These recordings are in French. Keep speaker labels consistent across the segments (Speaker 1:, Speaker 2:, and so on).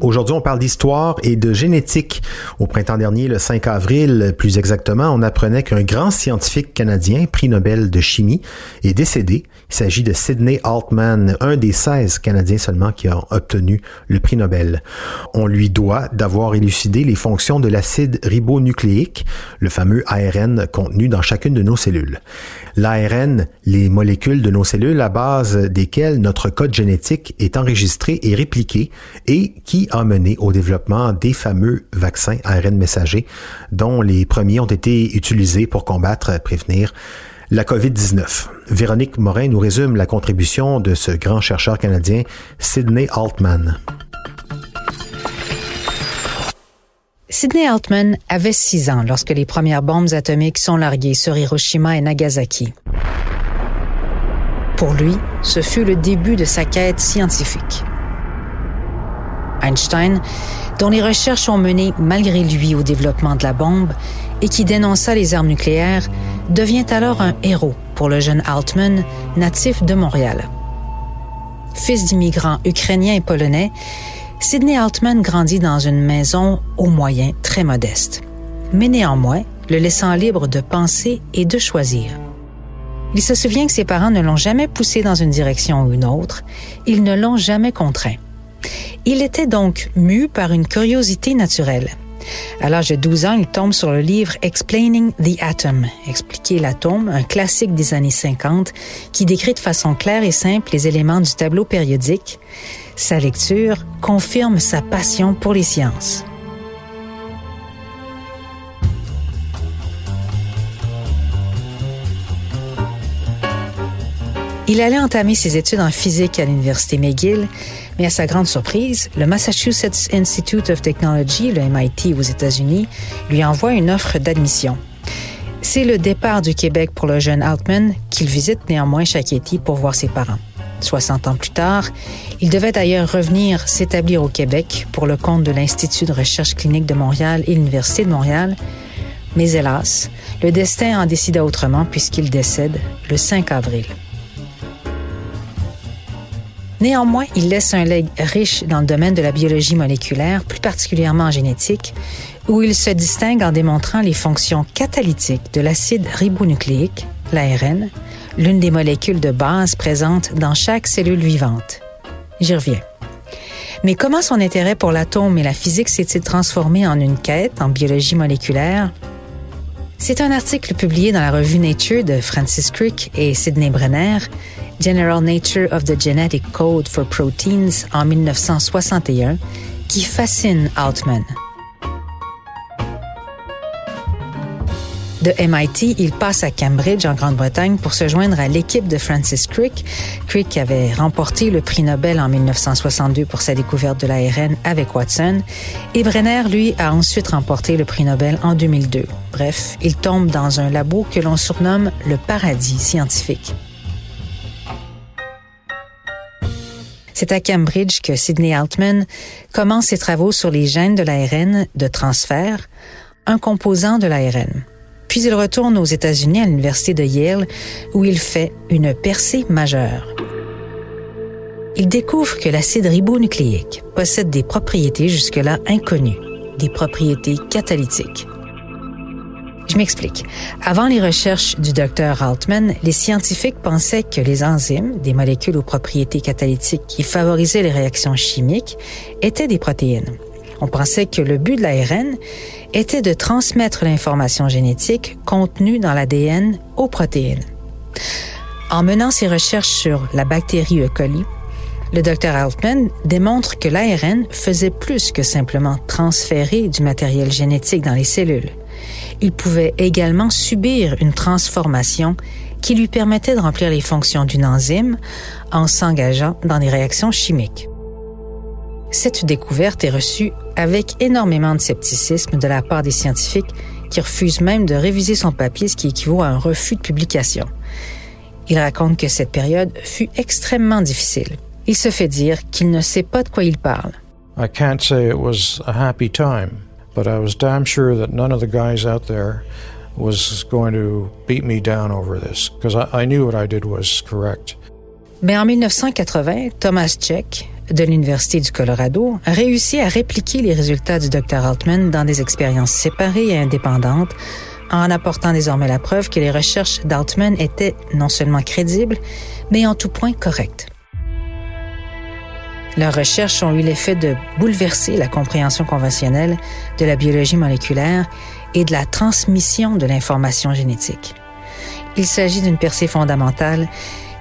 Speaker 1: Aujourd'hui, on parle d'histoire et de génétique. Au printemps dernier, le 5 avril plus exactement, on apprenait qu'un grand scientifique canadien, prix Nobel de chimie, est décédé. Il s'agit de Sidney Altman, un des 16 Canadiens seulement qui a obtenu le prix Nobel. On lui doit d'avoir élucidé les fonctions de l'acide ribonucléique, le fameux ARN contenu dans chacune de nos cellules. L'ARN, les molécules de nos cellules à base desquelles notre code génétique est enregistré et répliqué et qui a mené au développement des fameux vaccins ARN messagers dont les premiers ont été utilisés pour combattre, prévenir la COVID-19. Véronique Morin nous résume la contribution de ce grand chercheur canadien, Sidney Altman.
Speaker 2: Sidney Altman avait six ans lorsque les premières bombes atomiques sont larguées sur Hiroshima et Nagasaki. Pour lui, ce fut le début de sa quête scientifique. Einstein, dont les recherches ont mené malgré lui au développement de la bombe et qui dénonça les armes nucléaires, devient alors un héros pour le jeune Altman, natif de Montréal. Fils d'immigrants ukrainiens et polonais, Sidney Altman grandit dans une maison aux moyens très modestes, mais néanmoins le laissant libre de penser et de choisir. Il se souvient que ses parents ne l'ont jamais poussé dans une direction ou une autre, ils ne l'ont jamais contraint. Il était donc mu par une curiosité naturelle. À l'âge de 12 ans, il tombe sur le livre Explaining the Atom, Expliquer l'atome, un classique des années 50 qui décrit de façon claire et simple les éléments du tableau périodique, sa lecture confirme sa passion pour les sciences. Il allait entamer ses études en physique à l'Université McGill, mais à sa grande surprise, le Massachusetts Institute of Technology, le MIT aux États-Unis, lui envoie une offre d'admission. C'est le départ du Québec pour le jeune Altman qu'il visite néanmoins chaque été pour voir ses parents. 60 ans plus tard, il devait d'ailleurs revenir s'établir au Québec pour le compte de l'Institut de recherche clinique de Montréal et l'Université de Montréal. Mais hélas, le destin en décida autrement puisqu'il décède le 5 avril. Néanmoins, il laisse un legs riche dans le domaine de la biologie moléculaire, plus particulièrement en génétique, où il se distingue en démontrant les fonctions catalytiques de l'acide ribonucléique, l'ARN, l'une des molécules de base présentes dans chaque cellule vivante. J'y reviens. Mais comment son intérêt pour l'atome et la physique s'est-il transformé en une quête en biologie moléculaire? C'est un article publié dans la revue Nature de Francis Crick et Sidney Brenner, General Nature of the Genetic Code for Proteins en 1961, qui fascine Altman. De MIT, il passe à Cambridge, en Grande-Bretagne, pour se joindre à l'équipe de Francis Crick. Crick avait remporté le prix Nobel en 1962 pour sa découverte de l'ARN avec Watson. Et Brenner, lui, a ensuite remporté le prix Nobel en 2002. Bref, il tombe dans un labo que l'on surnomme le paradis scientifique. C'est à Cambridge que Sidney Altman commence ses travaux sur les gènes de l'ARN de transfert, un composant de l'ARN. Puis il retourne aux États-Unis à l'université de Yale où il fait une percée majeure. Il découvre que l'acide ribonucléique possède des propriétés jusque-là inconnues, des propriétés catalytiques. Je m'explique. Avant les recherches du docteur Altman, les scientifiques pensaient que les enzymes, des molécules aux propriétés catalytiques qui favorisaient les réactions chimiques, étaient des protéines. On pensait que le but de l'ARN était de transmettre l'information génétique contenue dans l'ADN aux protéines. En menant ses recherches sur la bactérie E. coli, Le Dr Altman démontre que l'ARN faisait plus que simplement transférer du matériel génétique dans les cellules. Il pouvait également subir une transformation qui lui permettait de remplir les fonctions d'une enzyme en s'engageant dans des réactions chimiques. Cette découverte est reçue avec énormément de scepticisme de la part des scientifiques qui refusent même de réviser son papier, ce qui équivaut à un refus de publication. Il raconte que cette période fut extrêmement difficile. Il se fait dire qu'il ne sait pas de quoi il parle.
Speaker 3: I can't say it was a happy time, but I was damn sure that none of the guys out there was going to beat me down over this because I, I knew what I did was correct.
Speaker 2: Mais en 1980, Thomas Check, de l'Université du Colorado, a réussi à répliquer les résultats du Dr Altman dans des expériences séparées et indépendantes, en apportant désormais la preuve que les recherches d'Altman étaient non seulement crédibles, mais en tout point correctes. Leurs recherches ont eu l'effet de bouleverser la compréhension conventionnelle de la biologie moléculaire et de la transmission de l'information génétique. Il s'agit d'une percée fondamentale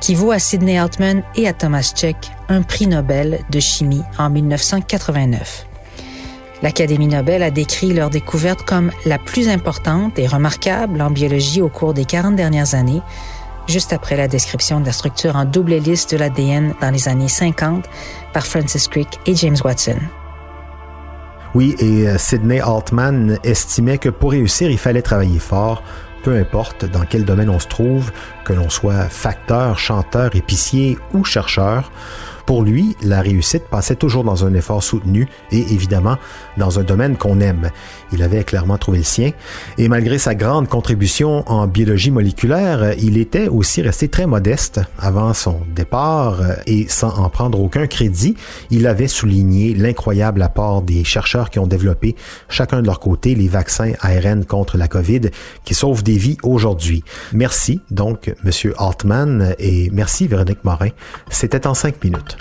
Speaker 2: qui vaut à Sidney Altman et à Thomas Check un prix Nobel de chimie en 1989. L'Académie Nobel a décrit leur découverte comme la plus importante et remarquable en biologie au cours des 40 dernières années, juste après la description de la structure en double hélice de l'ADN dans les années 50 par Francis Crick et James Watson.
Speaker 1: Oui, et euh, Sidney Altman estimait que pour réussir, il fallait travailler fort, peu importe dans quel domaine on se trouve, que l'on soit facteur, chanteur, épicier ou chercheur. Pour lui, la réussite passait toujours dans un effort soutenu et évidemment dans un domaine qu'on aime. Il avait clairement trouvé le sien et malgré sa grande contribution en biologie moléculaire, il était aussi resté très modeste avant son départ et sans en prendre aucun crédit, il avait souligné l'incroyable apport des chercheurs qui ont développé chacun de leur côté les vaccins ARN contre la COVID qui sauvent des vies aujourd'hui. Merci donc monsieur Altman et merci Véronique Morin. C'était en cinq minutes.